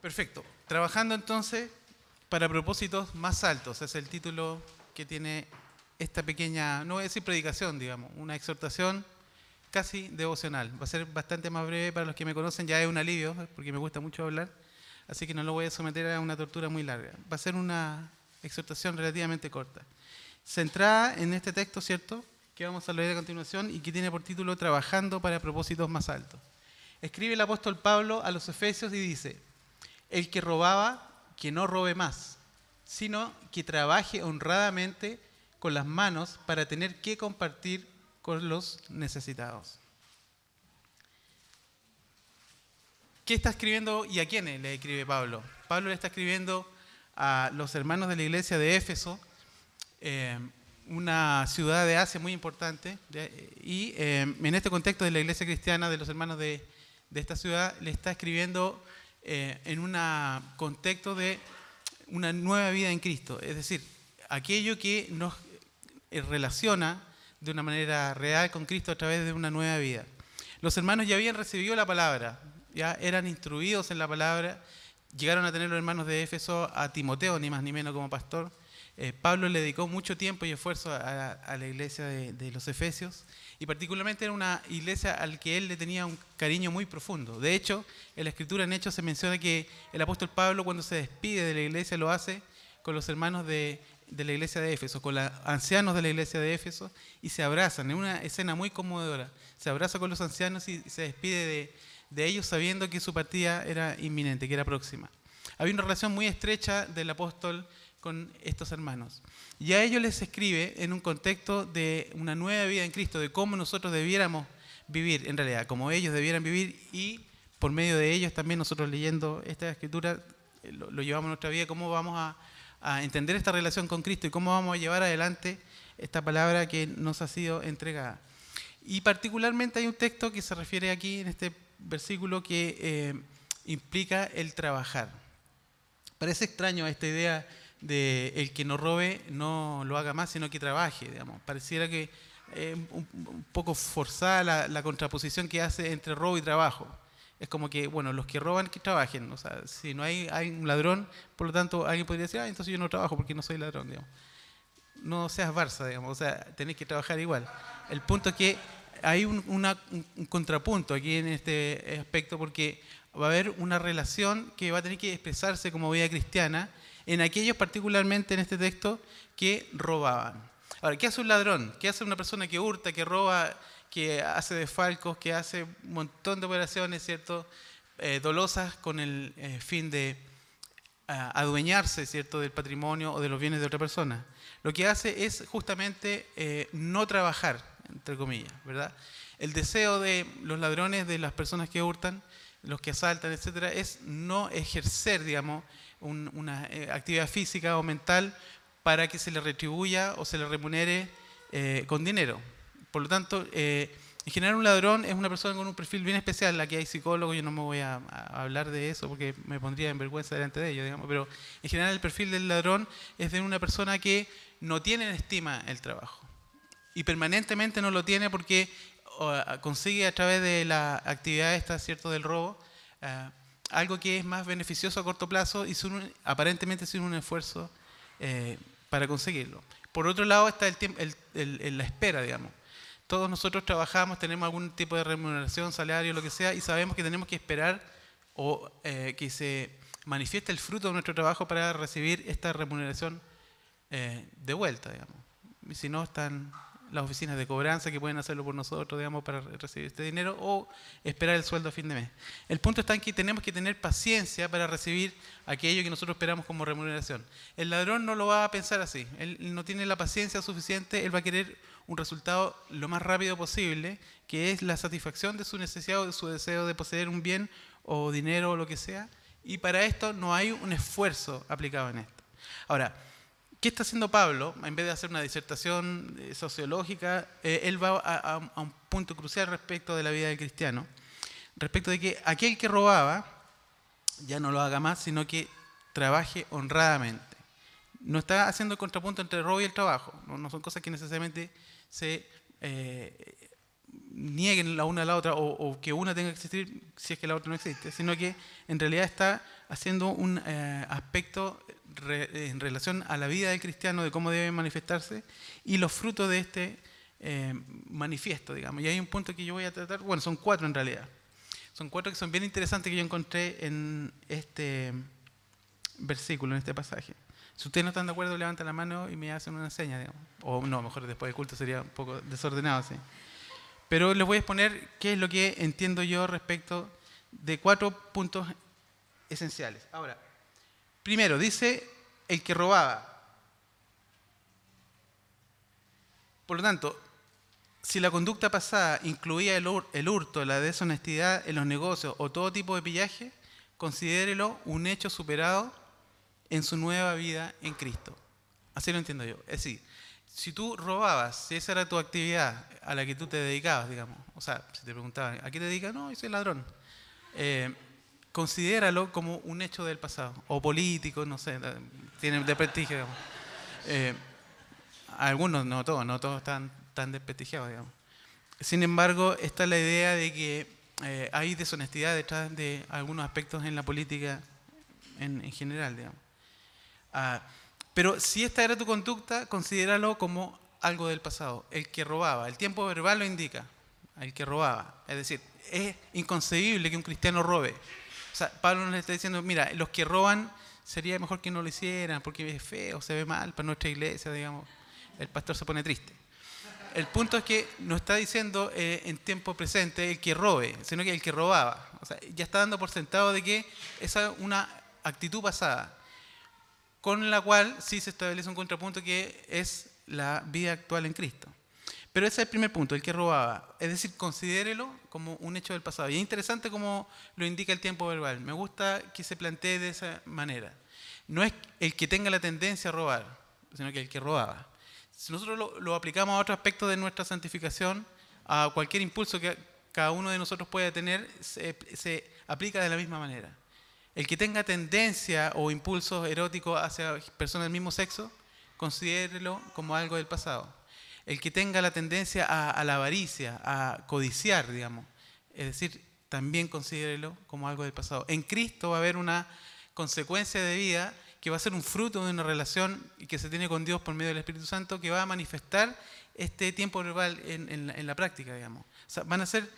Perfecto. Trabajando entonces para propósitos más altos, es el título que tiene esta pequeña, no voy a decir predicación, digamos, una exhortación casi devocional. Va a ser bastante más breve para los que me conocen, ya es un alivio, porque me gusta mucho hablar, así que no lo voy a someter a una tortura muy larga. Va a ser una exhortación relativamente corta. Centrada en este texto, ¿cierto? Que vamos a leer a continuación y que tiene por título Trabajando para propósitos más altos. Escribe el apóstol Pablo a los Efesios y dice, el que robaba, que no robe más, sino que trabaje honradamente con las manos para tener que compartir con los necesitados. ¿Qué está escribiendo y a quiénes le escribe Pablo? Pablo le está escribiendo a los hermanos de la iglesia de Éfeso, eh, una ciudad de Asia muy importante, y eh, en este contexto de la iglesia cristiana, de los hermanos de, de esta ciudad, le está escribiendo eh, en un contexto de una nueva vida en Cristo, es decir, aquello que nos relaciona de una manera real con Cristo a través de una nueva vida. Los hermanos ya habían recibido la palabra, ya eran instruidos en la palabra, llegaron a tener los hermanos de Éfeso a Timoteo, ni más ni menos como pastor. Eh, Pablo le dedicó mucho tiempo y esfuerzo a, la iglesia de los Efesios y particularmente era una iglesia al que él le tenía un cariño muy profundo. De hecho, en la escritura en Hechos se menciona que el apóstol Pablo cuando se despide de la iglesia lo hace con los hermanos de, la iglesia de Éfeso, con los ancianos de la iglesia de Éfeso y se abrazan, en una escena muy conmovedora. Se abraza con los ancianos y se despide de, de ellos sabiendo que su partida era inminente, que era próxima. Había una relación muy estrecha del apóstol con estos hermanos. Y a ellos les escribe en un contexto de una nueva vida en Cristo, de cómo nosotros debiéramos vivir, en realidad, como ellos debieran vivir y por medio de ellos también nosotros leyendo esta escritura eh, lo, llevamos a nuestra vida, cómo vamos a, a, entender esta relación con Cristo y cómo vamos a llevar adelante esta palabra que nos ha sido entregada. Y particularmente hay un texto que se refiere aquí en este versículo que eh, implica el trabajar. Parece extraño esta idea de el que no robe no lo haga más, sino que trabaje, digamos. Pareciera que es un, poco forzada la, contraposición que hace entre robo y trabajo. Es como que, bueno, los que roban, que trabajen. O sea, si no hay, hay un ladrón, por lo tanto, alguien podría decir, ah, entonces yo no trabajo porque no soy ladrón, digamos. No seas Barça, digamos, o sea, tenés que trabajar igual. El punto es que hay un, un contrapunto aquí en este aspecto porque va a haber una relación que va a tener que expresarse como vida cristiana en aquellos particularmente en este texto que robaban. Ahora, ¿qué hace un ladrón? ¿Qué hace una persona que hurta, que roba, que hace desfalcos, que hace un montón de operaciones, ¿cierto? Eh, dolosas con el eh, fin de ah, adueñarse, ¿cierto?, del patrimonio o de los bienes de otra persona. Lo que hace es justamente eh, no trabajar, entre comillas, ¿verdad? El deseo de los ladrones, de las personas que hurtan, los que asaltan, etcétera, es no ejercer, digamos, una eh, actividad física o mental para que se le retribuya o se le remunere eh, con dinero. Por lo tanto, eh, en general un ladrón es una persona con un perfil bien especial. Aquí hay psicólogos, yo no me voy a, hablar de eso porque me pondría en vergüenza delante de ellos, digamos, pero en general el perfil del ladrón es de una persona que no tiene en estima el trabajo y permanentemente no lo tiene porque consigue a través de la actividad esta, ¿cierto?, del robo, algo que es más beneficioso a corto plazo y aparentemente sin un esfuerzo eh, para conseguirlo. Por otro lado está el, la espera, digamos. Todos nosotros trabajamos, tenemos algún tipo de remuneración, salario, lo que sea, y sabemos que tenemos que esperar o eh, que se manifieste el fruto de nuestro trabajo para recibir esta remuneración eh, de vuelta, digamos. Y si no, están las oficinas de cobranza que pueden hacerlo por nosotros, digamos, para recibir este dinero o esperar el sueldo a fin de mes. El punto está en que tenemos que tener paciencia para recibir aquello que nosotros esperamos como remuneración. El ladrón no lo va a pensar así, él no tiene la paciencia suficiente, él va a querer un resultado lo más rápido posible, que es la satisfacción de su necesidad o de su deseo de poseer un bien o dinero o lo que sea, y para esto no hay un esfuerzo aplicado en esto. Ahora, ¿Qué está haciendo Pablo? En vez de hacer una disertación eh, sociológica, eh, él va a, un punto crucial respecto de la vida del cristiano, respecto de que aquel que robaba ya no lo haga más, sino que trabaje honradamente. no está haciendo el contrapunto entre el robo y el trabajo. No, son cosas que necesariamente se eh, nieguen la una a la otra o, que una tenga que existir si es que la otra no existe, sino que en realidad está haciendo un aspecto en relación a la vida del cristiano, de cómo debe manifestarse y los frutos de este eh, manifiesto, digamos. Y hay un punto que yo voy a tratar, bueno, son cuatro en realidad. Son cuatro que son bien interesantes que yo encontré en este versículo, en este pasaje. Si ustedes no están de acuerdo, levantan la mano y me hacen una seña, digamos. O no, mejor después del culto sería un poco desordenado, sí. Pero les voy a exponer qué es lo que entiendo yo respecto de cuatro puntos esenciales. Ahora, primero, dice el que robaba. Por lo tanto, si la conducta pasada incluía el hurto, la deshonestidad en los negocios o todo tipo de pillaje, considérelo un hecho superado en su nueva vida en Cristo. Así lo entiendo yo. Es decir, si tú robabas, si esa era tu actividad a la que tú te dedicabas, digamos, o sea, si te preguntaban, ¿a qué te dedicas? No, yo soy ladrón. Eh, considéralo como un hecho del pasado, o político, no sé, tiene de prestigio, digamos. Eh, algunos, no todos, no todos están tan desprestigiados, digamos. Sin embargo, está la idea de que eh, hay deshonestidad detrás de algunos aspectos en la política en, general, digamos. Ah, pero si esta era tu conducta, considéralo como algo del pasado. El que robaba, el tiempo verbal lo indica, el que robaba. Es decir, es inconcebible que un cristiano robe. O sea, Pablo nos está diciendo, mira, los que roban sería mejor que no lo hicieran porque es feo, se ve mal para nuestra iglesia, digamos. El pastor se pone triste. El punto es que no está diciendo eh, en tiempo presente el que robe, sino que el que robaba. O sea, ya está dando por sentado de que esa es una actitud pasada con la cual sí se establece un contrapunto que es la vida actual en Cristo. Pero ese es el primer punto, el que robaba. Es decir, considérelo como un hecho del pasado. Y es interesante como lo indica el tiempo verbal. Me gusta que se plantee de esa manera. No es el que tenga la tendencia a robar, sino que el que robaba. Si nosotros lo, aplicamos a otro aspecto de nuestra santificación, a cualquier impulso que cada uno de nosotros pueda tener, se aplica de la misma manera. El que tenga tendencia o impulsos eróticos hacia personas del mismo sexo, considérelo como algo del pasado. El que tenga la tendencia a, la avaricia, a codiciar, digamos, es decir, también considérelo como algo del pasado. En Cristo va a haber una consecuencia de vida que va a ser un fruto de una relación que se tiene con Dios por medio del Espíritu Santo, que va a manifestar este tiempo verbal en, la práctica, digamos. Van a ser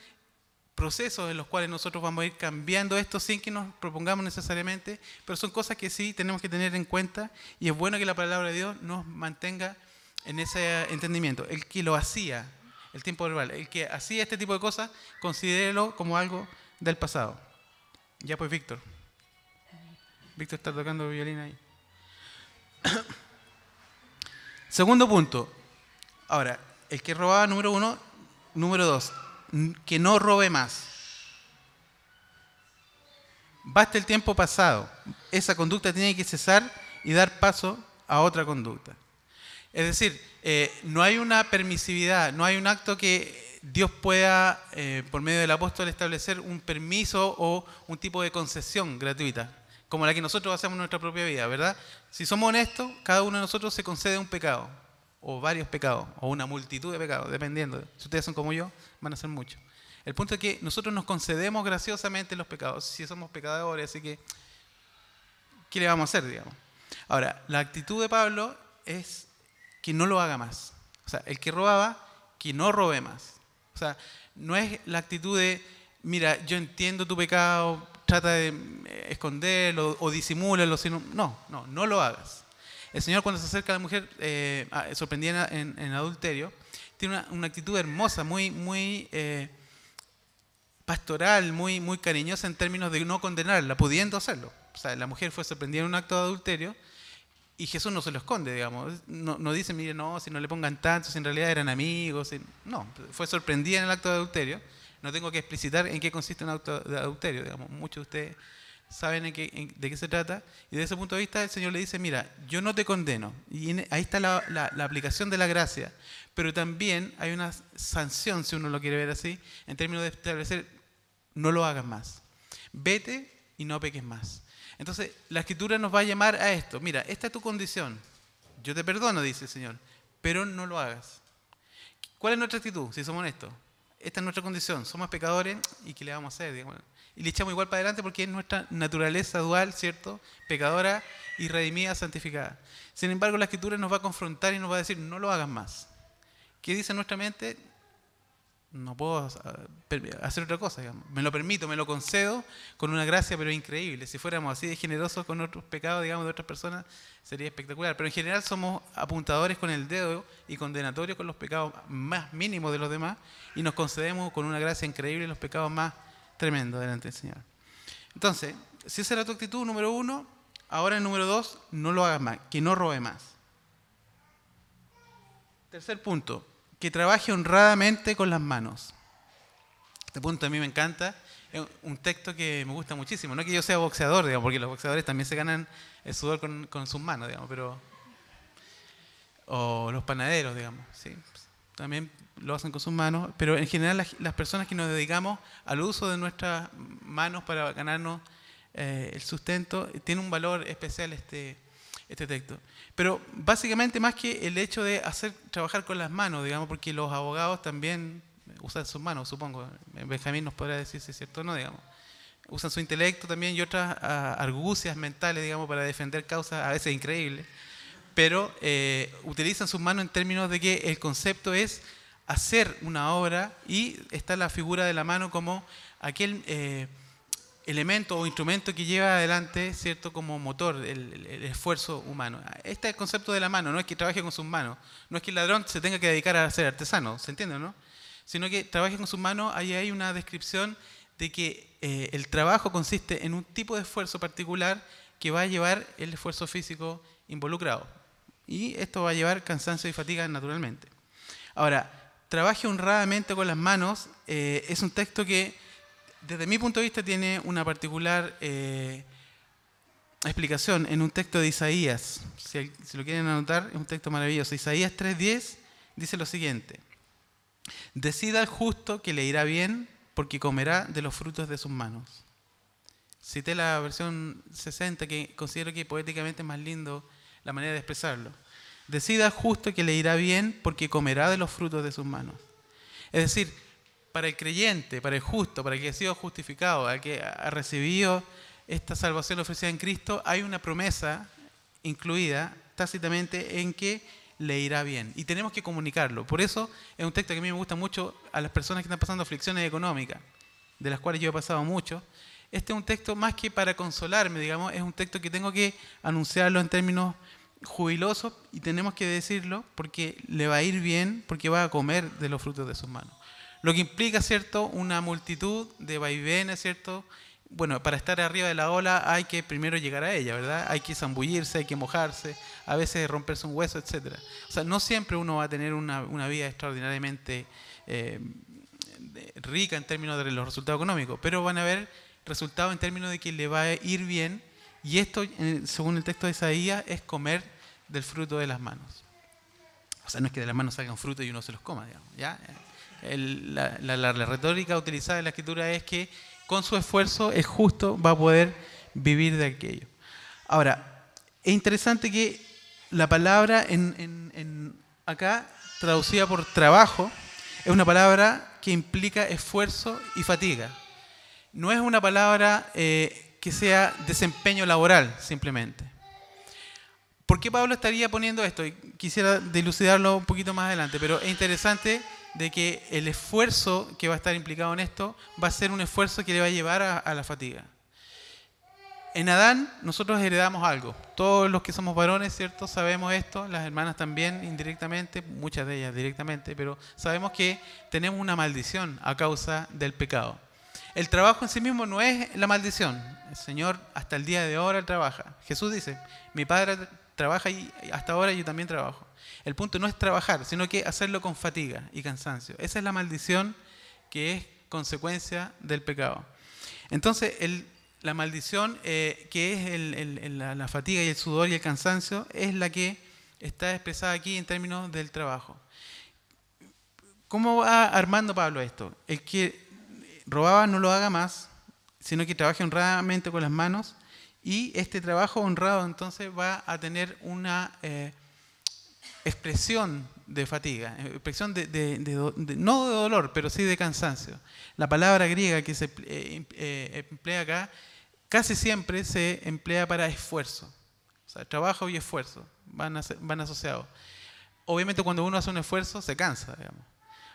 procesos en los cuales nosotros vamos a ir cambiando esto sin que nos propongamos necesariamente, pero son cosas que sí tenemos que tener en cuenta y es bueno que la palabra de Dios nos mantenga en ese entendimiento. El que lo hacía, el tiempo verbal, el que hacía este tipo de cosas, considérelo como algo del pasado. Ya pues, Víctor. Víctor está tocando violín ahí. Segundo punto. Ahora, el que robaba número uno, número dos, que no robe más. Basta el tiempo pasado. Esa conducta tiene que cesar y dar paso a otra conducta. Es decir, eh, no hay una permisividad, no hay un acto que Dios pueda, eh, por medio del apóstol, establecer un permiso o un tipo de concesión gratuita, como la que nosotros hacemos en nuestra propia vida, ¿verdad? Si somos honestos, cada uno de nosotros se concede un pecado, o varios pecados, o una multitud de pecados, dependiendo. Si ustedes son como yo, van a ser muchos. El punto es que nosotros nos concedemos graciosamente los pecados, si somos pecadores, así que, ¿qué le vamos a hacer, digamos? Ahora, la actitud de Pablo es que no lo haga más. O sea, el que robaba, que no robe más. O sea, no es la actitud de, mira, yo entiendo tu pecado, trata de eh, esconderlo o disimúlalo, sino, no, no, no lo hagas. El Señor cuando se acerca a la mujer eh, sorprendida en, en adulterio, tiene una, actitud hermosa, muy, muy eh, pastoral, muy, muy cariñosa en términos de no condenarla, pudiendo hacerlo. O sea, la mujer fue sorprendida en un acto de adulterio y Jesús no se lo esconde, digamos. No, no dice, mire, no, si no le pongan tanto, si en realidad eran amigos. No, fue sorprendida en el acto de adulterio. No tengo que explicitar en qué consiste un acto de adulterio, digamos. Muchos de ustedes saben de qué se trata. Y desde ese punto de vista el Señor le dice, mira, yo no te condeno. Y ahí está la, la, aplicación de la gracia. Pero también hay una sanción, si uno lo quiere ver así, en términos de establecer, no lo hagas más. Vete y no peques más. Entonces, la escritura nos va a llamar a esto. Mira, esta es tu condición. Yo te perdono, dice el Señor, pero no lo hagas. ¿Cuál es nuestra actitud, si somos honestos? Esta es nuestra condición. Somos pecadores y ¿qué le vamos a hacer? Y le echamos igual para adelante porque es nuestra naturaleza dual, ¿cierto? Pecadora y redimida, santificada. Sin embargo, la Escritura nos va a confrontar y nos va a decir, no lo hagas más. ¿Qué dice nuestra mente? No puedo hacer otra cosa, Me lo permito, me lo concedo con una gracia, pero increíble. Si fuéramos así de generosos con otros pecados, digamos, de otras personas, sería espectacular. Pero en general somos apuntadores con el dedo y condenatorios con los pecados más mínimos de los demás y nos concedemos con una gracia increíble los pecados más tremendos delante del Señor. Entonces, si esa era tu actitud número uno, ahora el número dos, no lo hagas más, que no robe más. Tercer punto, que trabaje honradamente con las manos. Este punto a mí me encanta. Es un texto que me gusta muchísimo. No que yo sea boxeador, digamos, porque los boxeadores también se ganan el sudor con, sus manos, digamos, pero. O los panaderos, digamos, sí. También lo hacen con sus manos, pero en general las, personas que nos dedicamos al uso de nuestras manos para ganarnos eh, el sustento, tiene un valor especial este, este texto. Pero básicamente más que el hecho de hacer trabajar con las manos, digamos, porque los abogados también usan sus manos, supongo. Benjamín nos podrá decir si es cierto o no, digamos. Usan su intelecto también y otras ah, argucias mentales, digamos, para defender causas a veces increíbles. Pero eh, utilizan sus manos en términos de que el concepto es hacer una obra y está la figura de la mano como aquel... Eh, elemento o instrumento que lleva adelante, ¿cierto?, como motor el, esfuerzo humano. Este es el concepto de la mano, no es que trabaje con sus manos, no es que el ladrón se tenga que dedicar a ser artesano, ¿se entiende, no? Sino que trabaje con sus manos, ahí hay una descripción de que eh, el trabajo consiste en un tipo de esfuerzo particular que va a llevar el esfuerzo físico involucrado. Y esto va a llevar cansancio y fatiga naturalmente. Ahora, trabaje honradamente con las manos eh, es un texto que desde mi punto de vista tiene una particular eh, explicación en un texto de Isaías. Si, lo quieren anotar, es un texto maravilloso. Isaías 3.10 dice lo siguiente. Decida al justo que le irá bien porque comerá de los frutos de sus manos. Cité la versión 60 que considero que poéticamente es más lindo la manera de expresarlo. Decida al justo que le irá bien porque comerá de los frutos de sus manos. Es decir, para el creyente, para el justo, para el que ha sido justificado, al que ha recibido esta salvación ofrecida en Cristo, hay una promesa incluida tácitamente en que le irá bien. Y tenemos que comunicarlo. Por eso es un texto que a mí me gusta mucho a las personas que están pasando aflicciones económicas, de las cuales yo he pasado mucho. Este es un texto más que para consolarme, digamos, es un texto que tengo que anunciarlo en términos jubilosos y tenemos que decirlo porque le va a ir bien, porque va a comer de los frutos de sus manos. Lo que implica, ¿cierto?, una multitud de vaivenes, ¿cierto? Bueno, para estar arriba de la ola hay que primero llegar a ella, ¿verdad? Hay que zambullirse, hay que mojarse, a veces romperse un hueso, etc. O sea, no siempre uno va a tener una, vida extraordinariamente eh, rica en términos de los resultados económicos, pero van a haber resultados en términos de que le va a ir bien, y esto, según el texto de Isaías, es comer del fruto de las manos. O sea, no es que de las manos salgan fruto y uno se los coma, digamos, ¿ya? La, retórica utilizada en la escritura es que con su esfuerzo es justo, va a poder vivir de aquello. Ahora, es interesante que la palabra en, acá, traducida por trabajo, es una palabra que implica esfuerzo y fatiga. No es una palabra eh, que sea desempeño laboral, simplemente. ¿Por qué Pablo estaría poniendo esto? Quisiera dilucidarlo un poquito más adelante, pero es interesante de que el esfuerzo que va a estar implicado en esto va a ser un esfuerzo que le va a llevar a, la fatiga. En Adán nosotros heredamos algo. Todos los que somos varones, ¿cierto? Sabemos esto, las hermanas también indirectamente, muchas de ellas directamente, pero sabemos que tenemos una maldición a causa del pecado. El trabajo en sí mismo no es la maldición. El Señor hasta el día de ahora trabaja. Jesús dice, mi Padre trabaja y hasta ahora yo también trabajo. El punto no es trabajar, sino que hacerlo con fatiga y cansancio. Esa es la maldición que es consecuencia del pecado. Entonces, la maldición eh, que es la, fatiga y el sudor y el cansancio es la que está expresada aquí en términos del trabajo. ¿Cómo va armando Pablo esto? El que robaba no lo haga más, sino que trabaje honradamente con las manos y este trabajo honrado entonces va a tener una... Eh, expresión de fatiga, expresión de, no de dolor, pero sí de cansancio. La palabra griega que se eh, eh, emplea acá casi siempre se emplea para esfuerzo. O sea, trabajo y esfuerzo van, van asociados. Obviamente cuando uno hace un esfuerzo se cansa, digamos.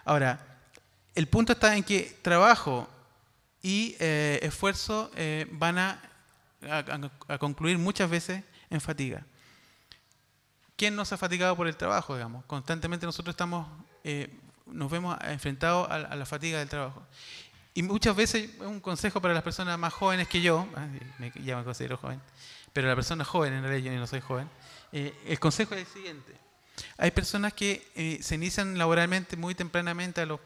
Ahora, el punto está en que trabajo y eh, esfuerzo van a concluir muchas veces en fatiga. ¿Quién no se ha fatigado por el trabajo, digamos? Constantemente nosotros estamos, eh, nos vemos enfrentados a, la fatiga del trabajo. Y muchas veces, un consejo para las personas más jóvenes que yo, ah, ya me considero joven, pero la persona joven, en realidad yo no soy joven, eh, el consejo es el siguiente. Hay personas que eh, se inician laboralmente muy tempranamente, a los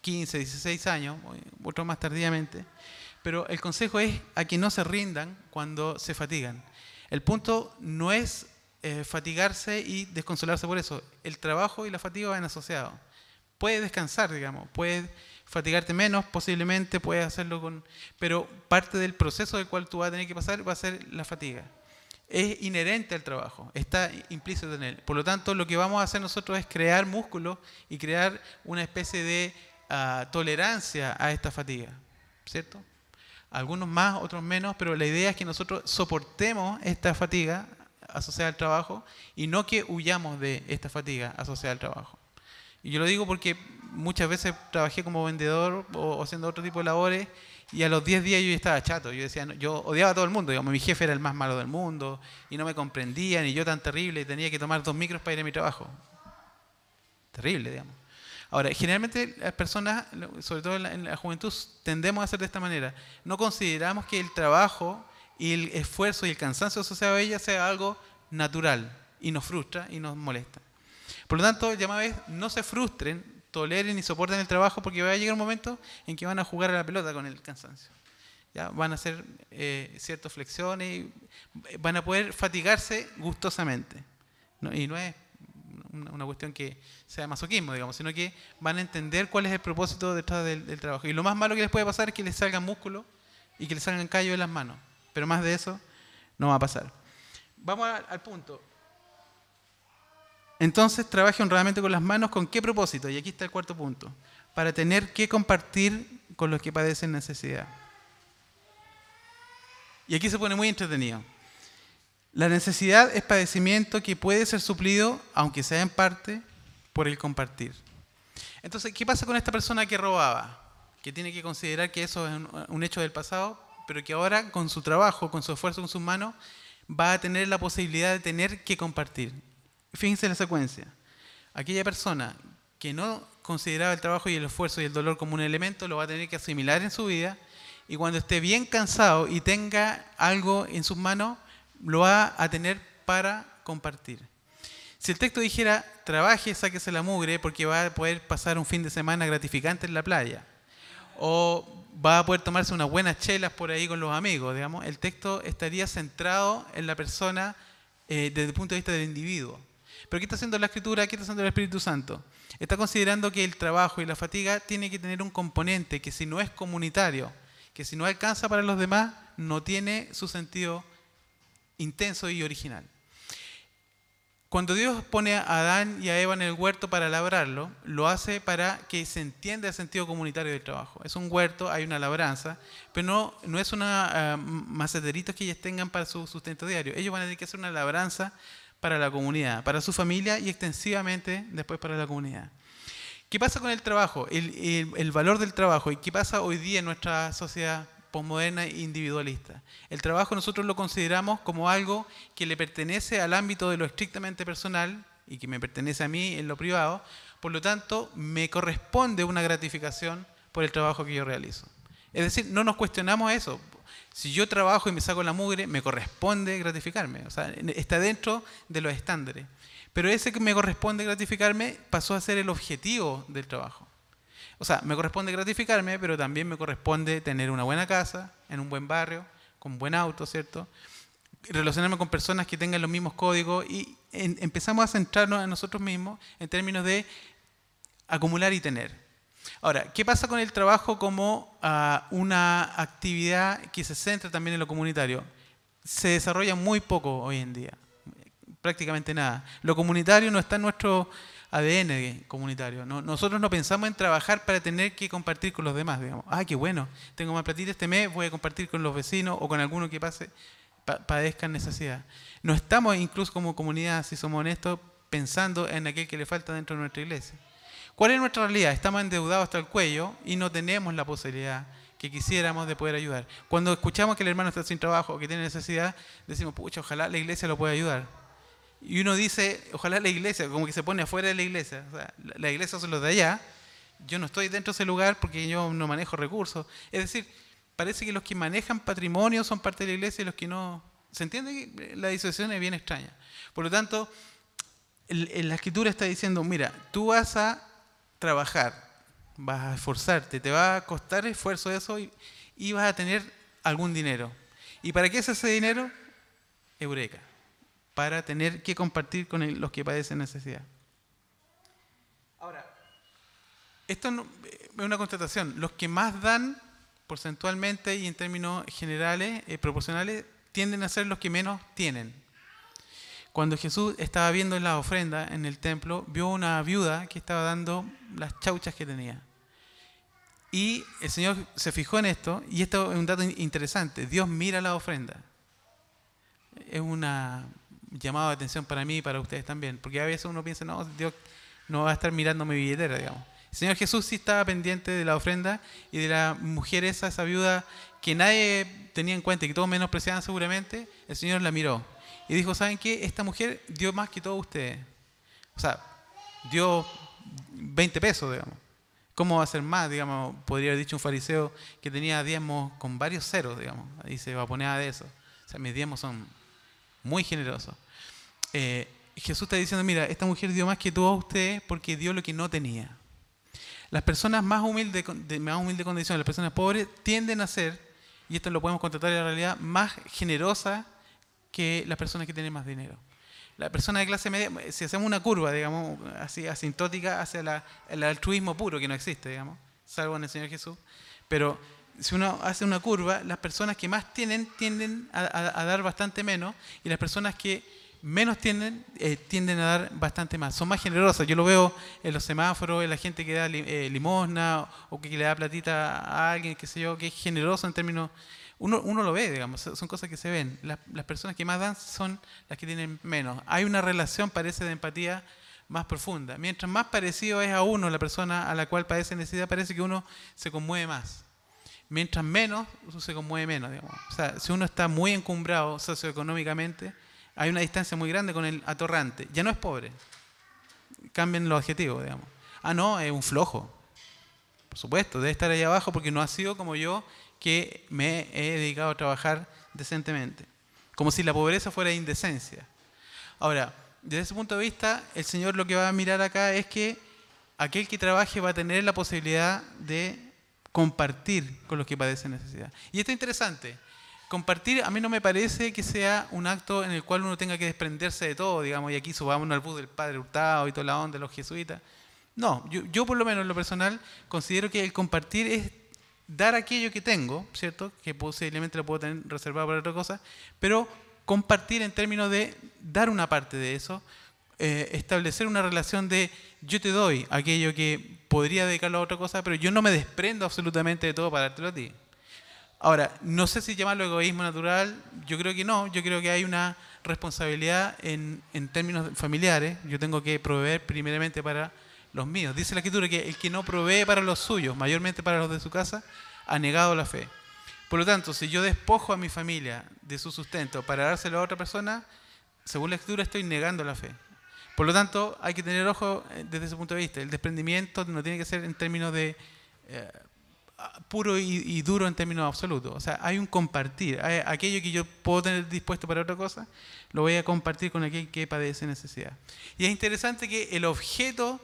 15, 16 años, otros más tardíamente, pero el consejo es a que no se rindan cuando se fatigan. El punto no es eh, fatigarse y desconsolarse por eso. El trabajo y la fatiga van asociados. Puedes descansar, digamos, puedes fatigarte menos, posiblemente puedes hacerlo con... Pero parte del proceso del cual tú vas a tener que pasar va a ser la fatiga. Es inherente al trabajo, está implícito en él. Por lo tanto, lo que vamos a hacer nosotros es crear músculo y crear una especie de ah, tolerancia a esta fatiga, ¿cierto? Algunos más, otros menos, pero la idea es que nosotros soportemos esta fatiga asociada al trabajo y no que huyamos de esta fatiga asociada al trabajo. Y yo lo digo porque muchas veces trabajé como vendedor o, haciendo otro tipo de labores y a los 10 días yo estaba chato. Yo decía, yo odiaba a todo el mundo. Digamos, mi jefe era el más malo del mundo y no me comprendía, ni yo tan terrible, y tenía que tomar dos micros para ir a mi trabajo. Terrible, digamos. Ahora, generalmente las personas, sobre todo en la, juventud, tendemos a hacer de esta manera. No consideramos que el trabajo y el esfuerzo y el cansancio asociado a ella sea algo natural y nos frustra y nos molesta. Por lo tanto, llamada vez, no se frustren, toleren y soporten el trabajo porque va a llegar un momento en que van a jugar a la pelota con el cansancio. ¿Ya? Van a hacer eh, ciertas flexiones y van a poder fatigarse gustosamente. Y no es una cuestión que sea masoquismo, digamos, sino que van a entender cuál es el propósito detrás del, del trabajo. Y lo más malo que les puede pasar es que les salgan músculos y que les salgan callos en las manos. Pero más de eso no va a pasar. Vamos al punto. Entonces, trabaje honradamente con las manos. ¿Con qué propósito? Y aquí está el cuarto punto. Para tener que compartir con los que padecen necesidad. Y aquí se pone muy entretenido. La necesidad es padecimiento que puede ser suplido, aunque sea en parte, por el compartir. Entonces, ¿qué pasa con esta persona que robaba? Que tiene que considerar que eso es un hecho del pasado, pero que ahora con su trabajo, con su esfuerzo, con sus manos, va a tener la posibilidad de tener que compartir. Fíjense la secuencia. Aquella persona que no consideraba el trabajo y el esfuerzo y el dolor como un elemento, lo va a tener que asimilar en su vida y cuando esté bien cansado y tenga algo en sus manos, lo va a tener para compartir. Si el texto dijera, trabaje, sáquese la mugre porque va a poder pasar un fin de semana gratificante en la playa, o va a poder tomarse unas buenas chelas por ahí con los amigos, digamos, el texto estaría centrado en la persona eh, desde el punto de vista del individuo. Pero ¿qué está haciendo la Escritura? ¿Qué está haciendo el Espíritu Santo? Está considerando que el trabajo y la fatiga tiene que tener un componente que si no es comunitario, que si no alcanza para los demás, no tiene su sentido intenso y original. Cuando Dios pone a Adán y a Eva en el huerto para labrarlo, lo hace para que se entienda el sentido comunitario del trabajo. Es un huerto, hay una labranza, pero no, no es una uh, maceteritos que ellos tengan para su sustento diario. Ellos van a tener que hacer una labranza para la comunidad, para su familia y extensivamente después para la comunidad. ¿Qué pasa con el trabajo? El, el valor del trabajo y qué pasa hoy día en nuestra sociedad posmoderna individualista. El trabajo nosotros lo consideramos como algo que le pertenece al ámbito de lo estrictamente personal y que me pertenece a mí en lo privado, por lo tanto me corresponde una gratificación por el trabajo que yo realizo. Es decir, no nos cuestionamos eso. Si yo trabajo y me saco la mugre, me corresponde gratificarme. O sea, está dentro de los estándares. Pero ese que me corresponde gratificarme pasó a ser el objetivo del trabajo. O sea, me corresponde gratificarme, pero también me corresponde tener una buena casa, en un buen barrio, con buen auto, ¿cierto? Relacionarme con personas que tengan los mismos códigos y empezamos a centrarnos en nosotros mismos en términos de acumular y tener. Ahora, ¿qué pasa con el trabajo como ah, una actividad que se centra también en lo comunitario? Se desarrolla muy poco hoy en día. prácticamente nada. Lo comunitario no está en nuestro ADN comunitario. nosotros no pensamos en trabajar para tener que compartir con los demás. Digamos, ah, qué bueno, tengo más platita este mes, voy a compartir con los vecinos o con alguno que pase, padezcan necesidad. No estamos incluso como comunidad, si somos honestos, pensando en aquel que le falta dentro de nuestra iglesia. ¿Cuál es nuestra realidad? Estamos endeudados hasta el cuello y no tenemos la posibilidad que quisiéramos de poder ayudar. Cuando escuchamos que el hermano está sin trabajo o que tiene necesidad, decimos, pucha, ojalá la iglesia lo pueda ayudar. Y uno dice, ojalá la iglesia, como que se pone afuera de la iglesia. O sea, la iglesia son los de allá. Yo no estoy dentro de ese lugar porque yo no manejo recursos. Es decir, parece que los que manejan patrimonio son parte de la iglesia y los que no. ¿Se entiende que la disociación es bien extraña? Por lo tanto, la escritura está diciendo, mira, tú vas a trabajar vas a esforzarte, te va a costar esfuerzo eso y, vas a tener algún dinero. ¿Y para qué es ese dinero? Eureka, para tener que compartir con los que padecen necesidad. Ahora, esto es una constatación. Los que más dan porcentualmente y en términos generales, eh, proporcionales, tienden a ser los que menos tienen. Cuando Jesús estaba viendo en la ofrenda en el templo, vio una viuda que estaba dando las chauchas que tenía. Y el Señor se fijó en esto, y esto es un dato interesante. Dios mira la ofrenda. Es una llamada de atención para mí y para ustedes también, porque a veces uno piensa, no, Dios no va a estar mirando mi billetera, digamos. El Señor Jesús sí estaba pendiente de la ofrenda y de la mujer esa, esa viuda que nadie tenía en cuenta y que todos menospreciaban seguramente, el Señor la miró y dijo, ¿saben qué? Esta mujer dio más que todos ustedes. O sea, dio 20 pesos, digamos. ¿Cómo va a ser más? Digamos, podría haber dicho un fariseo que tenía diezmos con varios ceros, digamos. Ahí se va a poner de eso. O sea, mis diezmos son muy generosos. Eh, Jesús está diciendo, mira, esta mujer dio más que todos ustedes porque dio lo que no tenía. Las personas más humildes, de más humilde condición, las personas pobres, tienden a ser, y esto lo podemos contratar en la realidad, más generosas que las personas que tienen más dinero. La persona de clase media, si hacemos una curva, digamos, así asintótica hacia el altruismo puro, que no existe, digamos, salvo en el Señor Jesús, pero si uno hace una curva, las personas que más tienen tienden a, dar bastante menos y las personas que menos tienden eh, tienden a dar bastante más. Son más generosas. Yo lo veo en los semáforos, en la gente que da eh, limosna o que le da platita a alguien, qué sé yo, que es generoso en términos uno, uno, lo ve, digamos, son cosas que se ven. Las, personas que más dan son las que tienen menos. Hay una relación, parece, de empatía más profunda. Mientras más parecido es a uno la persona a la cual padece necesidad, parece que uno se conmueve más. Mientras menos, se conmueve menos. Digamos. O sea, si uno está muy encumbrado socioeconómicamente, hay una distancia muy grande con el atorrante. Ya no es pobre. Cambien los adjetivos, digamos. Ah, no, es un flojo. Por supuesto, debe estar ahí abajo porque no ha sido como yo que me he dedicado a trabajar decentemente. Como si la pobreza fuera indecencia. Ahora, desde ese punto de vista, el Señor lo que va a mirar acá es que aquel que trabaje va a tener la posibilidad de compartir con los que padecen necesidad. Y esto es interesante. Compartir a mí no me parece que sea un acto en el cual uno tenga que desprenderse de todo, digamos, y aquí subamos al bus del Padre Hurtado y toda la onda los jesuitas. No, yo, yo por lo menos en lo personal considero que el compartir es dar aquello que tengo, ¿cierto? Que posiblemente lo puedo tener reservado para otra cosa, pero compartir en términos de dar una parte de eso, eh, establecer una relación de yo te doy aquello que podría dedicarlo a otra cosa, pero yo no me desprendo absolutamente de todo para dártelo a ti. Ahora, no sé si llamarlo egoísmo natural, yo creo que no, yo creo que hay una responsabilidad en, en términos familiares, yo tengo que proveer primeramente para los míos. Dice la escritura que el que no provee para los suyos, mayormente para los de su casa, ha negado la fe. Por lo tanto, si yo despojo a mi familia de su sustento para dárselo a otra persona, según la escritura estoy negando la fe. Por lo tanto, hay que tener ojo eh, desde ese punto de vista. El desprendimiento no tiene que ser en términos de eh, puro y, duro en términos absolutos. O sea, hay un compartir. aquello que yo puedo tener dispuesto para otra cosa, lo voy a compartir con aquel que padece necesidad. Y es interesante que el objeto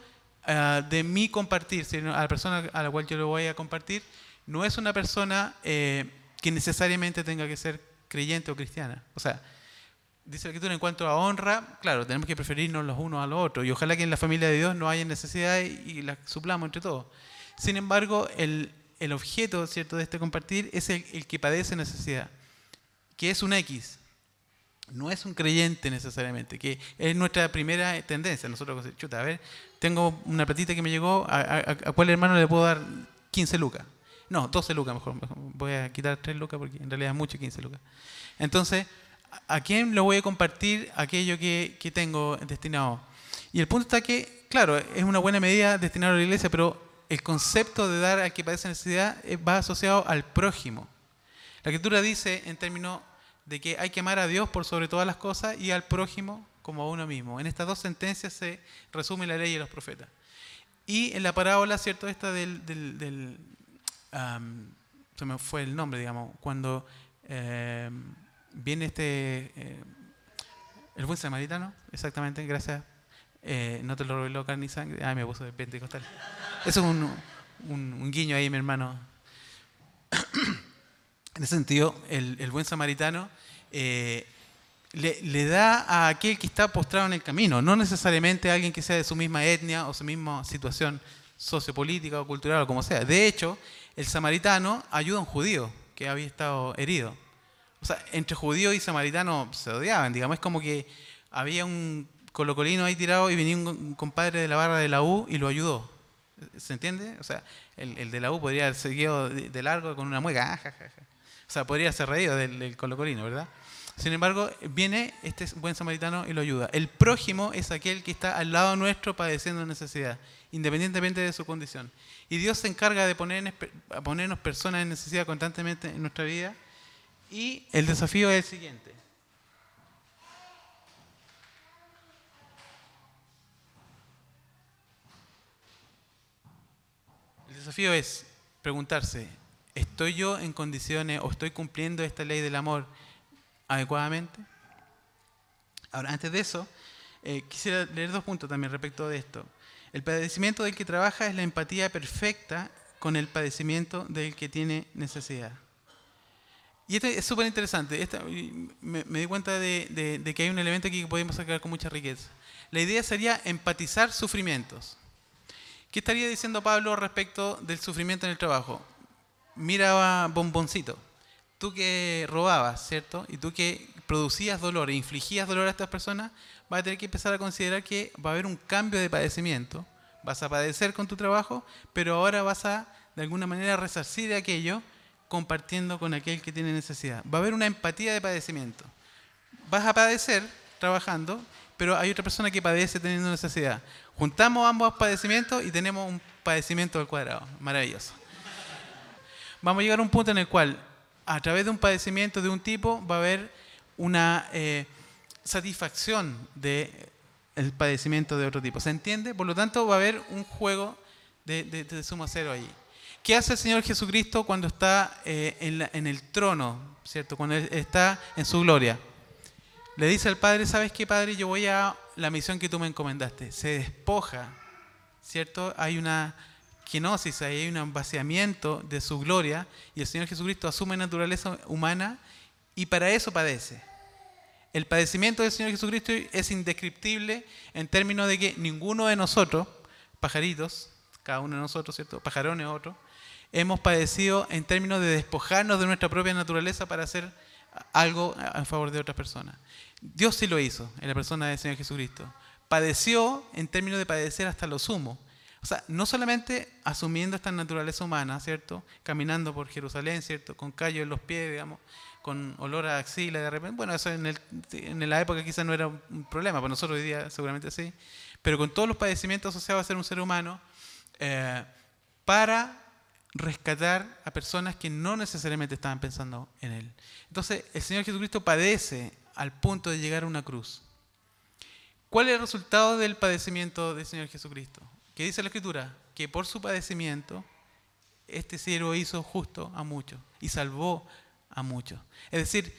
eh, de mi compartir, sino a la persona a la cual yo lo voy a compartir, no es una persona eh, que necesariamente tenga que ser creyente o cristiana. O sea, dice la escritura en cuanto a honra, claro, tenemos que preferirnos los unos a los otros. Y ojalá que en la familia de Dios no haya necesidad y, la suplamos entre todos. Sin embargo, el, el objeto ¿cierto? de este compartir es el, el, que padece necesidad, que es un X. no es un creyente necesariamente, que es nuestra primera tendencia. Nosotros, chuta, a ver, tengo una platita que me llegó, ¿a, cuál hermano le puedo dar 15 lucas? No, 12 lucas mejor, voy a quitar 3 lucas porque en realidad es mucho 15 lucas. Entonces, ¿a quién lo voy a compartir aquello que, que tengo destinado? Y el punto está que, claro, es una buena medida destinarlo a la iglesia, pero el concepto de dar al que padece necesidad va asociado al prójimo. La escritura dice en términos de que hay que amar a Dios por sobre todas las cosas y al prójimo como a uno mismo. En estas dos sentencias se resume la ley de los profetas. Y en la parábola, ¿cierto? Esta del... se me fue el nombre, digamos, cuando em, viene este... Eh, el buen samaritano, exactamente, gracias. Eh, no te lo reveló carne y sangre. Ah, me puso de pentecostal. Eso es un, un guiño ahí, mi hermano. En ese sentido, el, buen samaritano eh, le, da a aquel que está postrado en el camino, no necesariamente a alguien que sea de su misma etnia o su misma situación sociopolítica o cultural o como sea. De hecho, el samaritano ayuda a un judío que había estado herido. O sea, entre judío y samaritano se odiaban, digamos, es como que había un colocolino ahí tirado y venía un compadre de la barra de la U y lo ayudó. ¿Se entiende? O sea, el, de la U podría haber seguido de, largo con una mueca. Ah, o sea, podría ser reído del, colocolino, ¿verdad? Sin embargo, viene este buen samaritano y lo ayuda. El prójimo es aquel que está al lado nuestro padeciendo necesidad, independientemente de su condición. Y Dios se encarga de poner, ponernos personas en necesidad constantemente en nuestra vida. Y el desafío es el siguiente. El desafío es preguntarse, ¿Estoy yo en condiciones o estoy cumpliendo esta ley del amor adecuadamente? Ahora, antes de eso, eh, quisiera leer dos puntos también respecto de esto. El padecimiento del que trabaja es la empatía perfecta con el padecimiento del que tiene necesidad. Y esto es súper interesante. Me, di cuenta de, de, que hay un elemento aquí que podemos sacar con mucha riqueza. La idea sería empatizar sufrimientos. ¿Qué estaría diciendo Pablo respecto del sufrimiento en el trabajo? mira bomboncito, tú que robabas, ¿cierto? Y tú que producías dolor e infligías dolor a estas personas, vas a tener que empezar a considerar que va a haber un cambio de padecimiento, vas a padecer con tu trabajo, pero ahora vas a, de alguna manera, resarcir de aquello compartiendo con aquel que tiene necesidad. Va a haber una empatía de padecimiento. Vas a padecer trabajando, pero hay otra persona que padece teniendo necesidad. Juntamos ambos padecimientos y tenemos un padecimiento al cuadrado. Maravilloso vamos a llegar a un punto en el cual a través de un padecimiento de un tipo va a haber una eh, satisfacción del padecimiento de otro tipo. ¿Se entiende? Por lo tanto, va a haber un juego de, de, suma cero ahí. ¿Qué hace el Señor Jesucristo cuando está eh, en, el trono, ¿cierto? Cuando está en su gloria? Le dice al Padre, ¿sabes qué, Padre? Yo voy a la misión que tú me encomendaste. Se despoja, ¿cierto? Hay una ahí hay un vaciamiento de su gloria y el Señor Jesucristo asume naturaleza humana y para eso padece. El padecimiento del Señor Jesucristo es indescriptible en términos de que ninguno de nosotros, pajaritos, cada uno de nosotros, ¿cierto? Pajarones otros, hemos padecido en términos de despojarnos de nuestra propia naturaleza para hacer algo en favor de otras personas. Dios sí lo hizo en la persona del Señor Jesucristo. Padeció en términos de padecer hasta lo sumo. O sea, no solamente asumiendo esta naturaleza humana, ¿cierto? Caminando por Jerusalén, ¿cierto? Con callo en los pies, digamos, con olor a axila de repente. Bueno, eso en, la época quizás no era un problema, para nosotros hoy día seguramente sí. Pero con todos los padecimientos asociados a ser un ser humano, eh, para rescatar a personas que no necesariamente estaban pensando en Él. Entonces, el Señor Jesucristo padece al punto de llegar a una cruz. ¿Cuál es el resultado del padecimiento del Señor Jesucristo? ¿Qué dice la Escritura? Que por su padecimiento, este siervo hizo justo a muchos y salvó a muchos. Es decir,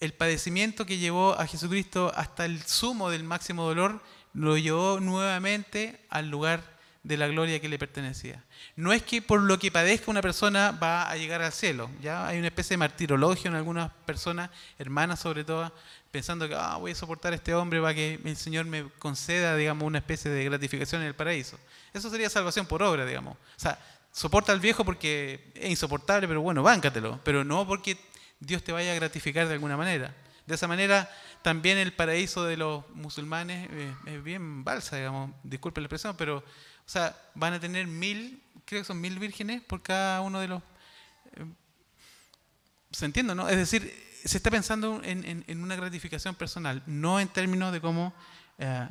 el padecimiento que llevó a Jesucristo hasta el sumo del máximo dolor, lo llevó nuevamente al lugar de la gloria que le pertenecía. No es que por lo que padezca una persona va a llegar al cielo, ya hay una especie de martirologio en algunas personas, hermanas sobre todo, pensando que ah, voy a soportar a este hombre para que el Señor me conceda, digamos, una especie de gratificación en el paraíso. Eso sería salvación por obra, digamos. O sea, soporta al viejo porque es insoportable, pero bueno, báncatelo. Pero no porque Dios te vaya a gratificar de alguna manera. De esa manera, también el paraíso de los musulmanes eh, es bien balsa, digamos, disculpen la expresión, pero, o sea, van a tener mil, creo que son mil vírgenes por cada uno de los... Eh, ¿Se entiende, no? Es decir, se está pensando en, una gratificación personal, no en términos de cómo eh,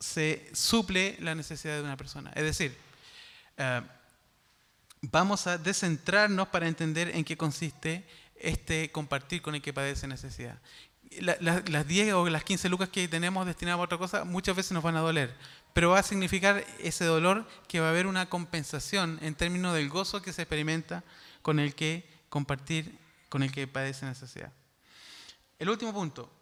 se suple la necesidad de una persona. Es decir, vamos a descentrarnos para entender en qué consiste este compartir con el que padece necesidad. las 10 o las 15 lucas que tenemos destinadas a otra cosa muchas veces nos van a doler, pero va a significar ese dolor que va a haber una compensación en términos del gozo que se experimenta con el que compartir con el que padece necesidad. El último punto.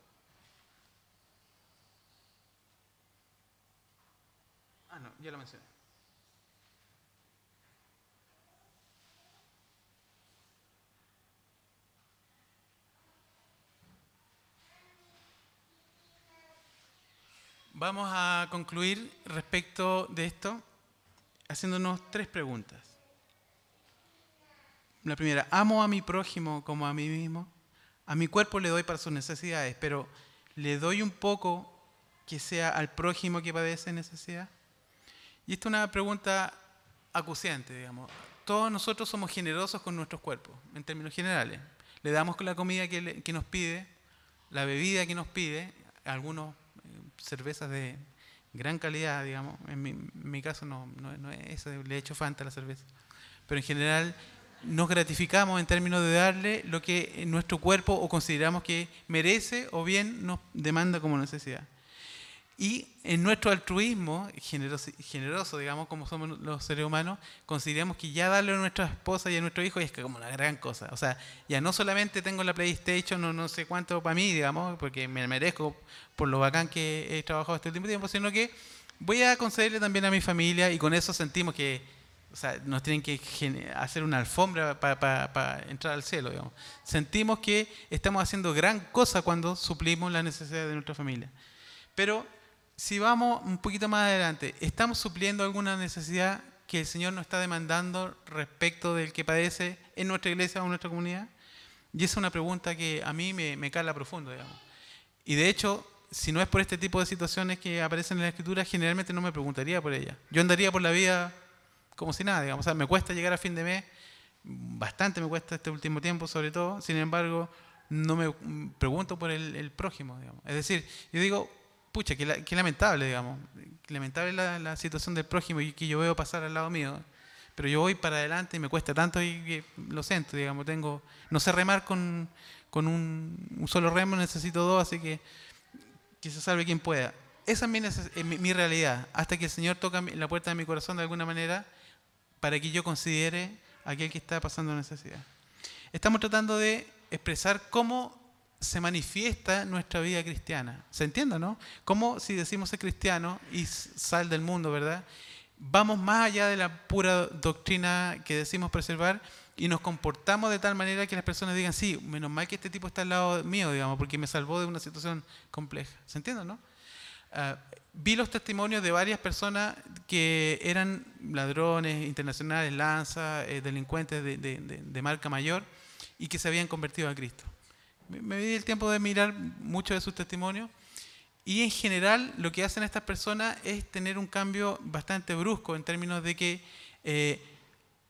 Ah, no, ya lo mencioné. Vamos a concluir respecto de esto haciéndonos tres preguntas. La primera, ¿amo a mi prójimo como a mí mismo? A mi cuerpo le doy para sus necesidades, pero ¿le doy un poco que sea al prójimo que padece necesidad? Y esta es una pregunta acuciante, digamos. Todos nosotros somos generosos con nuestros cuerpos, en términos generales. Le damos la comida que, que nos pide, la bebida que nos pide, algunos cervezas de gran calidad, digamos. En mi, caso no, no, es eso, le he hecho Fanta la cerveza. Pero en general nos gratificamos en términos de darle lo que nuestro cuerpo o consideramos que merece o bien nos demanda como necesidad. Y en nuestro altruismo generoso, generoso, digamos, como somos los seres humanos, consideramos que ya darle a nuestra esposa y a nuestro hijo es como una gran cosa. O sea, ya no solamente tengo la PlayStation o no sé cuánto para mí, digamos, porque me merezco por lo bacán que he trabajado este último tiempo, sino que voy a concederle también a mi familia y con eso sentimos que o sea, nos tienen que hacer una alfombra para entrar al cielo. Digamos. Sentimos que estamos haciendo gran cosa cuando suplimos la necesidad de nuestra familia. Pero si vamos un poquito más adelante, ¿estamos supliendo alguna necesidad que el Señor nos está demandando respecto del que padece en nuestra iglesia o en nuestra comunidad? Y es una pregunta que a mí me, me cala profundo, digamos. Y de hecho, si no es por este tipo de situaciones que aparecen en la Escritura, generalmente no me preguntaría por ella. Yo andaría por la vida como si nada, digamos. O sea, me cuesta llegar a fin de mes, bastante me cuesta este último tiempo sobre todo, sin embargo, no me pregunto por el, el prójimo, digamos. Es decir, yo digo, pucha, qué, lamentable, digamos. lamentable la, la, situación del prójimo y que yo veo pasar al lado mío. Pero yo voy para adelante y me cuesta tanto y lo siento, digamos, tengo, no sé remar con, con un, solo remo, necesito dos, así que que se salve quien pueda. Esa es mi, mi, realidad, hasta que el Señor toca la puerta de mi corazón de alguna manera para que yo considere a aquel que está pasando necesidad. Estamos tratando de expresar cómo se manifiesta nuestra vida cristiana. ¿Se entiende, no? Como si decimos ser cristiano y sal del mundo, ¿verdad? Vamos más allá de la pura doctrina que decimos preservar y nos comportamos de tal manera que las personas digan, sí, menos mal que este tipo está al lado mío, digamos, porque me salvó de una situación compleja. ¿Se entiende, no? Ah, vi los testimonios de varias personas que eran ladrones internacionales, lanzas, eh, delincuentes de, de marca mayor y que se habían convertido a Cristo. Me, di el tiempo de mirar muchos de sus testimonios. Y en general lo que hacen estas personas es tener un cambio bastante brusco en términos de que eh,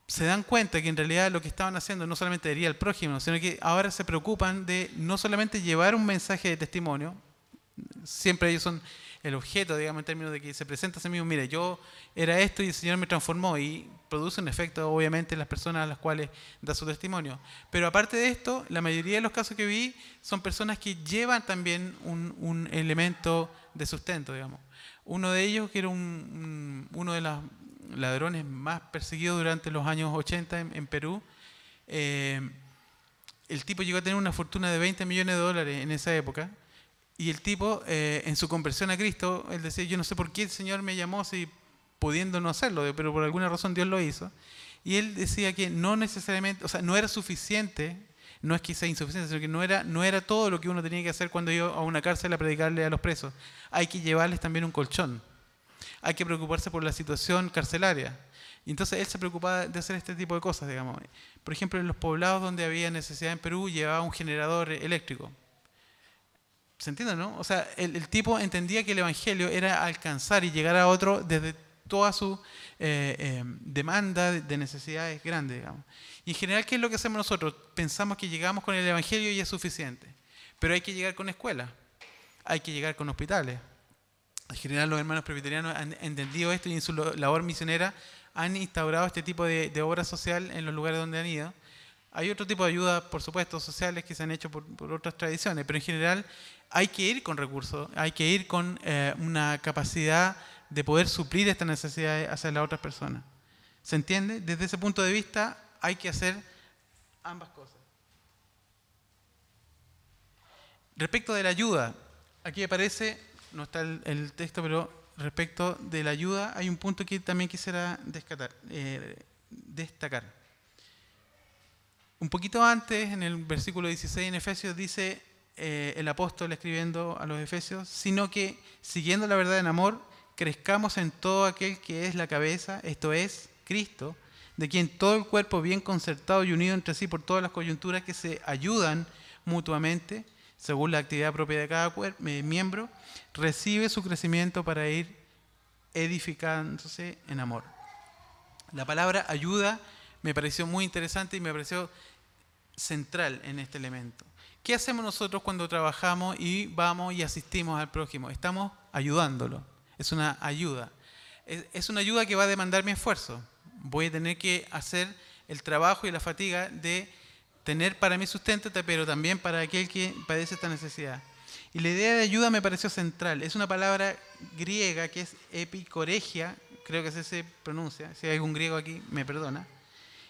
se dan cuenta que en realidad lo que estaban haciendo no solamente hería al prójimo, sino que ahora se preocupan de no solamente llevar un mensaje de testimonio, siempre ellos son el objeto, digamos, en términos de que se presenta a sí mismo, mire, yo era esto y el Señor me transformó y produce un efecto, obviamente, en las personas a las cuales da su testimonio. Pero aparte de esto, la mayoría de los casos que vi son personas que llevan también un, elemento de sustento, digamos. Uno de ellos, que era uno de los ladrones más perseguidos durante los años 80 en, Perú, eh, el tipo llegó a tener una fortuna de 20 millones de dólares en esa época y el tipo, eh, en su conversión a Cristo, él decía, yo no sé por qué el Señor me llamó si pudiendo no hacerlo, pero por alguna razón Dios lo hizo. Y él decía que no necesariamente, o sea, no era suficiente, no es que sea insuficiente, sino que no era, no era todo lo que uno tenía que hacer cuando iba a una cárcel a predicarle a los presos. Hay que llevarles también un colchón. Hay que preocuparse por la situación carcelaria. Y entonces él se preocupaba de hacer este tipo de cosas, digamos. Por ejemplo, en los poblados donde había necesidad en Perú, llevaba un generador eléctrico ¿Se entiende, no? O sea, el, tipo entendía que el Evangelio era alcanzar y llegar a otro desde toda su eh, eh, demanda de necesidades grandes, digamos. Y en general, ¿qué es lo que hacemos nosotros? Pensamos que llegamos con el Evangelio y es suficiente. Pero hay que llegar con escuelas, hay que llegar con hospitales. En general, los hermanos presbiterianos han entendido esto y en su labor misionera han instaurado este tipo de, obra social en los lugares donde han ido. Hay otro tipo de ayudas, por supuesto, sociales que se han hecho por, otras tradiciones, pero en general hay que ir con recursos, hay que ir con eh, una capacidad de poder suplir estas necesidades hacia las otras personas. ¿Se entiende? Desde ese punto de vista hay que hacer ambas cosas. Respecto de la ayuda, aquí aparece, no está el, texto, pero respecto de la ayuda hay un punto que también quisiera eh, destacar. Un poquito antes, en el versículo 16 en Efesios, dice eh, el apóstol escribiendo a los Efesios, sino que siguiendo la verdad en amor, crezcamos en todo aquel que es la cabeza, esto es Cristo, de quien todo el cuerpo bien concertado y unido entre sí por todas las coyunturas que se ayudan mutuamente, según la actividad propia de cada eh, miembro, recibe su crecimiento para ir edificándose en amor. La palabra ayuda me pareció muy interesante y me pareció central en este elemento. ¿Qué hacemos nosotros cuando trabajamos y vamos y asistimos al prójimo? Estamos ayudándolo. Es una ayuda. Es una ayuda que va a demandar mi esfuerzo. Voy a tener que hacer el trabajo y la fatiga de tener para mí sustento, pero también para aquel que padece esta necesidad. Y la idea de ayuda me pareció central. Es una palabra griega que es epicoregia, creo que así se pronuncia, si hay algún griego aquí me perdona,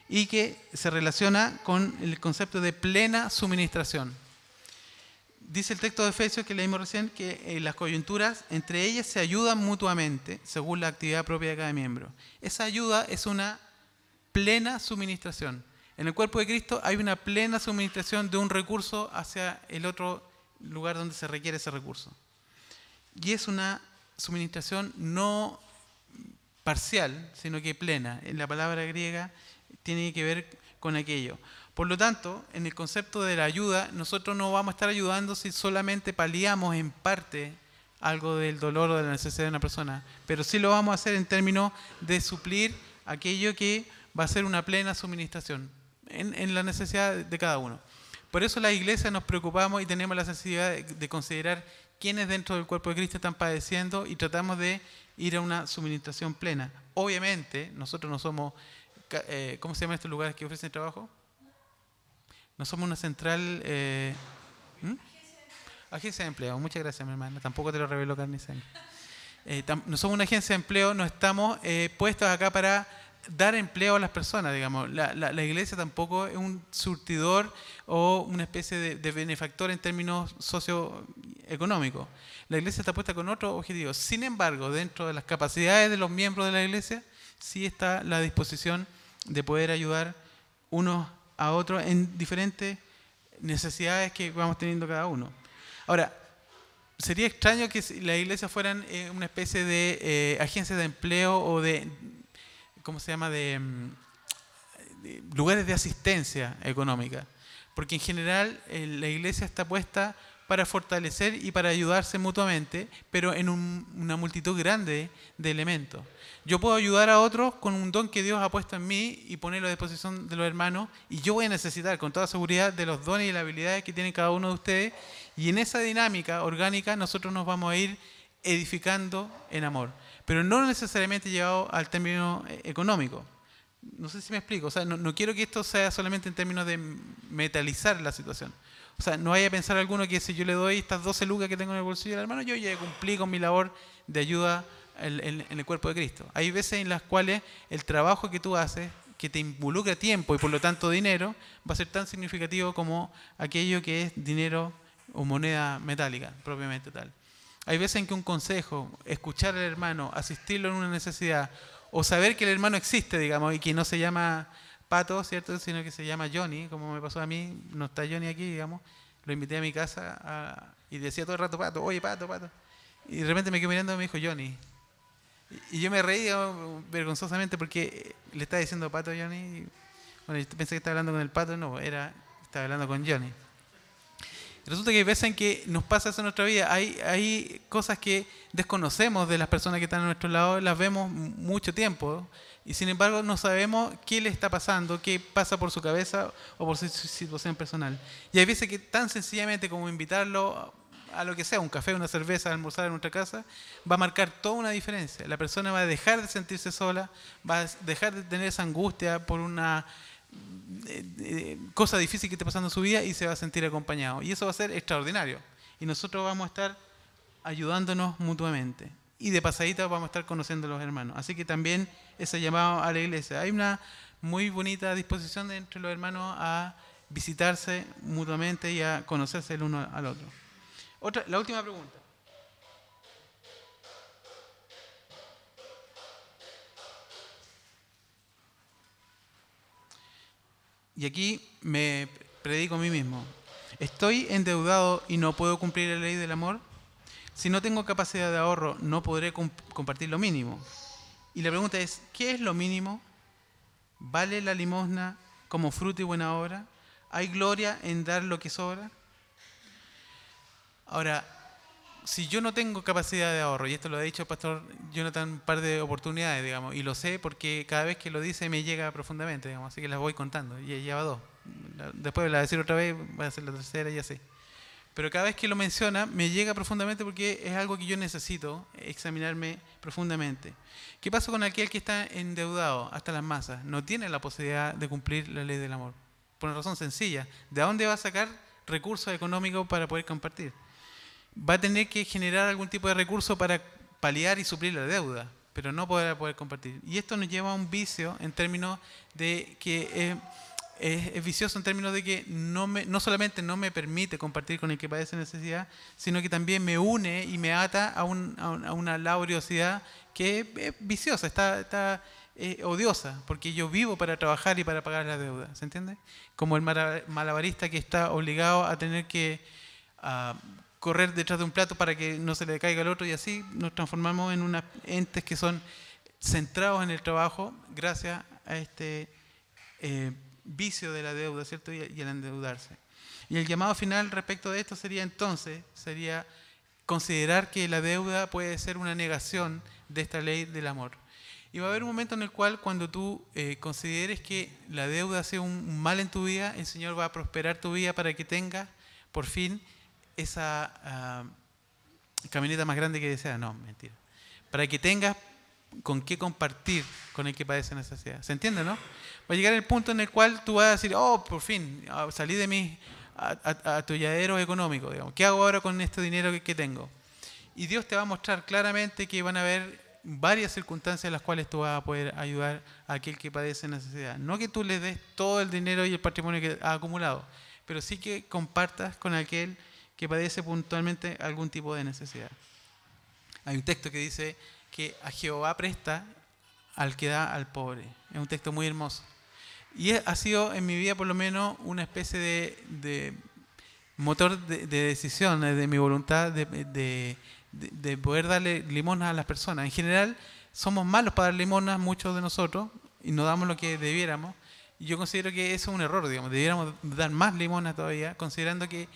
y que se relaciona con el concepto de plena suministración. Dice el texto de Efesios que leímos recién que eh, las coyunturas entre ellas se ayudan mutuamente según la actividad propia de cada miembro. Esa ayuda es una plena suministración. En el cuerpo de Cristo hay una plena suministración de un recurso hacia el otro lugar donde se requiere ese recurso. Y es una suministración no parcial, sino que plena. En la palabra griega tiene que ver con aquello. Por lo tanto, en el concepto de la ayuda, nosotros no vamos a estar ayudando si solamente paliamos en parte algo del dolor o de la necesidad de una persona, pero sí lo vamos a hacer en términos de suplir aquello que va a ser una plena suministración en, la necesidad de cada uno. Por eso la iglesia nos preocupamos y tenemos la necesidad de, considerar quiénes dentro del cuerpo de Cristo están padeciendo y tratamos de ir a una suministración plena. Obviamente, nosotros no somos, eh, ¿cómo se llaman estos lugares que ofrecen trabajo? No somos una central... Eh, Agencia de empleo. Muchas gracias, mi hermana. Tampoco te lo revelo, Carni eh, no somos una agencia de empleo, no estamos eh, puestos acá para dar empleo a las personas, digamos. La, la, iglesia tampoco es un surtidor o una especie de, de, benefactor en términos socioeconómicos. La iglesia está puesta con otro objetivo. Sin embargo, dentro de las capacidades de los miembros de la iglesia, sí está la disposición de poder ayudar unos a otro en diferentes necesidades que vamos teniendo cada uno. Ahora, sería extraño que la iglesia fueran eh, una especie de eh, agencia de empleo o de, ¿cómo se llama?, de, mm, lugares de asistencia económica. Porque en general eh, la iglesia está puesta para fortalecer y para ayudarse mutuamente, pero en una multitud grande de elementos. Yo puedo ayudar a otros con un don que Dios ha puesto en mí y ponerlo a disposición de los hermanos, y yo voy a necesitar con toda seguridad de los dones y las habilidades que tiene cada uno de ustedes, y en esa dinámica orgánica nosotros nos vamos a ir edificando en amor, pero no necesariamente llevado al término eh, económico. No sé si me explico, o sea, no, no quiero que esto sea solamente en términos de metalizar la situación. O sea, no vaya a pensar alguno que si yo le doy estas 12 lucas que tengo en el bolsillo del hermano, yo ya cumplí con mi labor de ayuda en, el cuerpo de Cristo. Hay veces en las cuales el trabajo que tú haces, que te involucra tiempo y por lo tanto dinero, va a ser tan significativo como aquello que es dinero o moneda metálica, propiamente tal. Hay veces en que un consejo, escuchar al hermano, asistirlo en una necesidad, o saber que el hermano existe, digamos, y que no se llama Pato, ¿cierto? Sino que se llama Johnny, como me pasó a mí, no está Johnny aquí, digamos. Lo invité a mi casa y decía todo el rato Pato, oye Pato, Pato. Y de repente me quedé mirando y me dijo Johnny. Y, yo me reí vergonzosamente porque le estaba diciendo Pato a Johnny. bueno, yo pensé que estaba hablando con el Pato, no, era, estaba hablando con Johnny. Resulta que hay veces en que nos pasa eso en nuestra vida. Hay, hay cosas que desconocemos de las personas que están a nuestro lado, las vemos mucho tiempo y sin embargo no sabemos qué le está pasando, qué pasa por su cabeza o por su situación personal. Y hay veces que tan sencillamente como invitarlo a lo que sea, un café, una cerveza, almorzar en nuestra casa, va a marcar toda una diferencia. La persona va a dejar de sentirse sola, va a dejar de tener esa angustia por una eh, eh, cosa difícil que esté pasando en su vida y se va a sentir acompañado. Y eso va a ser extraordinario. Y nosotros vamos a estar ayudándonos mutuamente. Y de pasadita vamos a estar conociendo a los hermanos. Así que también ese llamado a la iglesia. Hay una muy bonita disposición entre los hermanos a visitarse mutuamente y a conocerse el uno al otro. Otra, la última pregunta. Y aquí me predico a mí mismo. ¿Estoy endeudado y no puedo cumplir la ley del amor? Si no tengo capacidad de ahorro, no podré compartir lo mínimo. Y la pregunta es, ¿qué es lo mínimo? ¿Vale la limosna como fruto y buena obra? ¿Hay gloria en dar lo que sobra? Ahora, si yo no tengo capacidad de ahorro, y esto lo ha dicho el pastor Jonathan un par de oportunidades, digamos, y lo sé porque cada vez que lo dice me llega profundamente, digamos, así que las voy contando, y lleva dos. Después la decir otra vez, va a ser la tercera y así. Pero cada vez que lo menciona me llega profundamente porque es algo que yo necesito examinarme profundamente. ¿Qué pasa con aquel que está endeudado hasta las masas? No tiene la posibilidad de cumplir la ley del amor. Por una razón sencilla. ¿De dónde va a sacar recursos económicos para poder compartir? va a tener que generar algún tipo de recurso para paliar y suplir la deuda, pero no podrá poder compartir. Y esto nos lleva a un vicio en términos de que es, vicioso en términos de que no, me, no solamente no me permite compartir con el que padece necesidad, sino que también me une y me ata a, una laboriosidad que es viciosa, está, está eh, odiosa, porque yo vivo para trabajar y para pagar la deuda, ¿se entiende? Como el malabarista que está obligado a tener que correr detrás de un plato para que no se le caiga al otro y así nos transformamos en unos entes que son centrados en el trabajo gracias a este eh, vicio de la deuda, ¿cierto? Y, el endeudarse. Y el llamado final respecto de esto sería entonces, sería considerar que la deuda puede ser una negación de esta ley del amor. Y va a haber un momento en el cual cuando tú eh, consideres que la deuda sea un mal en tu vida, el Señor va a prosperar tu vida para que tengas por fin esa ah, camioneta más grande que desea. No, mentira. Para que tengas con qué compartir con el que padece necesidad. ¿Se entiende, no? Va a llegar el punto en el cual tú vas a decir, oh, por fin, ah, salí de mi atolladero económico. Digamos. ¿Qué hago ahora con este dinero que, que tengo? Y Dios te va a mostrar claramente que van a haber varias circunstancias en las cuales tú vas a poder ayudar a aquel que padece necesidad. No que tú le des todo el dinero y el patrimonio que ha acumulado, pero sí que compartas con aquel que padece puntualmente algún tipo de necesidad. Hay un texto que dice que a Jehová presta al que da al pobre. Es un texto muy hermoso. Y ha sido en mi vida por lo menos una especie de, motor de, decisión, de mi voluntad de, poder darle limonas a las personas. En general somos malos para dar limonas, muchos de nosotros, y no damos lo que debiéramos. Y yo considero que eso es un error, digamos. Debiéramos dar más limonas todavía, considerando que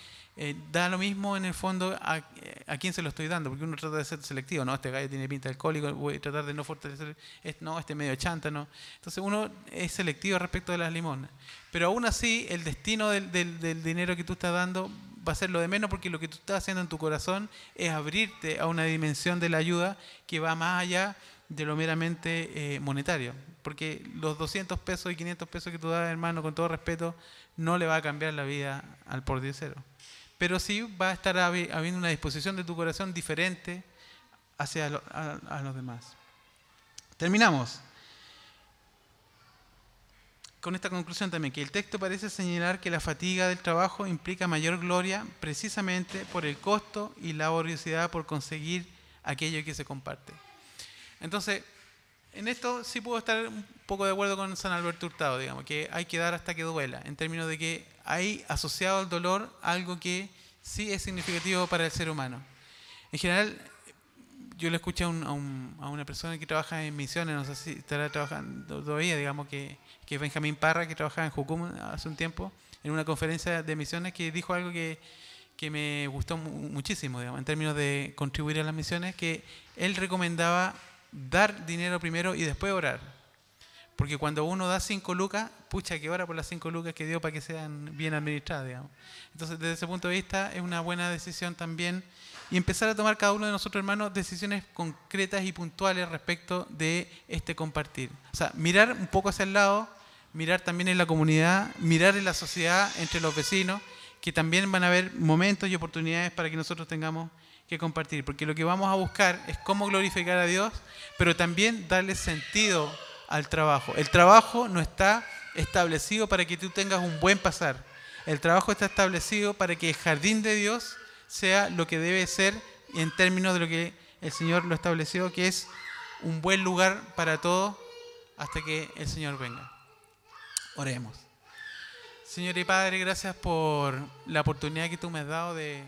eh, da lo mismo en el fondo a, a, quién se lo estoy dando, porque uno trata de ser selectivo, no, este gallo tiene pinta de alcohólico, voy a tratar de no fortalecer, no, este medio chanta, no. Entonces uno es selectivo respecto de las limonas. Pero aún así, el destino del, dinero que tú estás dando va a ser lo de menos porque lo que tú estás haciendo en tu corazón es abrirte a una dimensión de la ayuda que va más allá de lo meramente eh, monetario. Porque los 200 pesos y 500 pesos que tú das, hermano, con todo respeto, no le va a cambiar la vida al por cero pero sí va a estar habiendo una disposición de tu corazón diferente hacia a, los demás. Terminamos con esta conclusión también, que el texto parece señalar que la fatiga del trabajo implica mayor gloria precisamente por el costo y la laboriosidad por conseguir aquello que se comparte. Entonces, en esto sí puedo estar poco de acuerdo con San Alberto Hurtado, digamos, que hay que dar hasta que duela, en términos de que hay asociado al dolor algo que sí es significativo para el ser humano. En general, yo le escuché a, una persona que trabaja en misiones, no sé si estará trabajando todavía, digamos que, que es Benjamín Parra, que trabajaba en Jucum hace un tiempo, en una conferencia de misiones, que dijo algo que, que me gustó muchísimo, digamos, en términos de contribuir a las misiones, que él recomendaba dar dinero primero y después orar. Porque cuando uno da cinco lucas, pucha que ora por las cinco lucas que dio para que sean bien administradas, digamos. Entonces, desde ese punto de vista, es una buena decisión también y empezar a tomar cada uno de nosotros, hermanos, decisiones concretas y puntuales respecto de este compartir. O sea, mirar un poco hacia el lado, mirar también en la comunidad, mirar en la sociedad, entre los vecinos, que también van a haber momentos y oportunidades para que nosotros tengamos que compartir. Porque lo que vamos a buscar es cómo glorificar a Dios, pero también darle sentido al trabajo. El trabajo no está establecido para que tú tengas un buen pasar. El trabajo está establecido para que el jardín de Dios sea lo que debe ser en términos de lo que el Señor lo estableció, que es un buen lugar para todos hasta que el Señor venga. Oremos. Señor y Padre, gracias por la oportunidad que tú me has dado de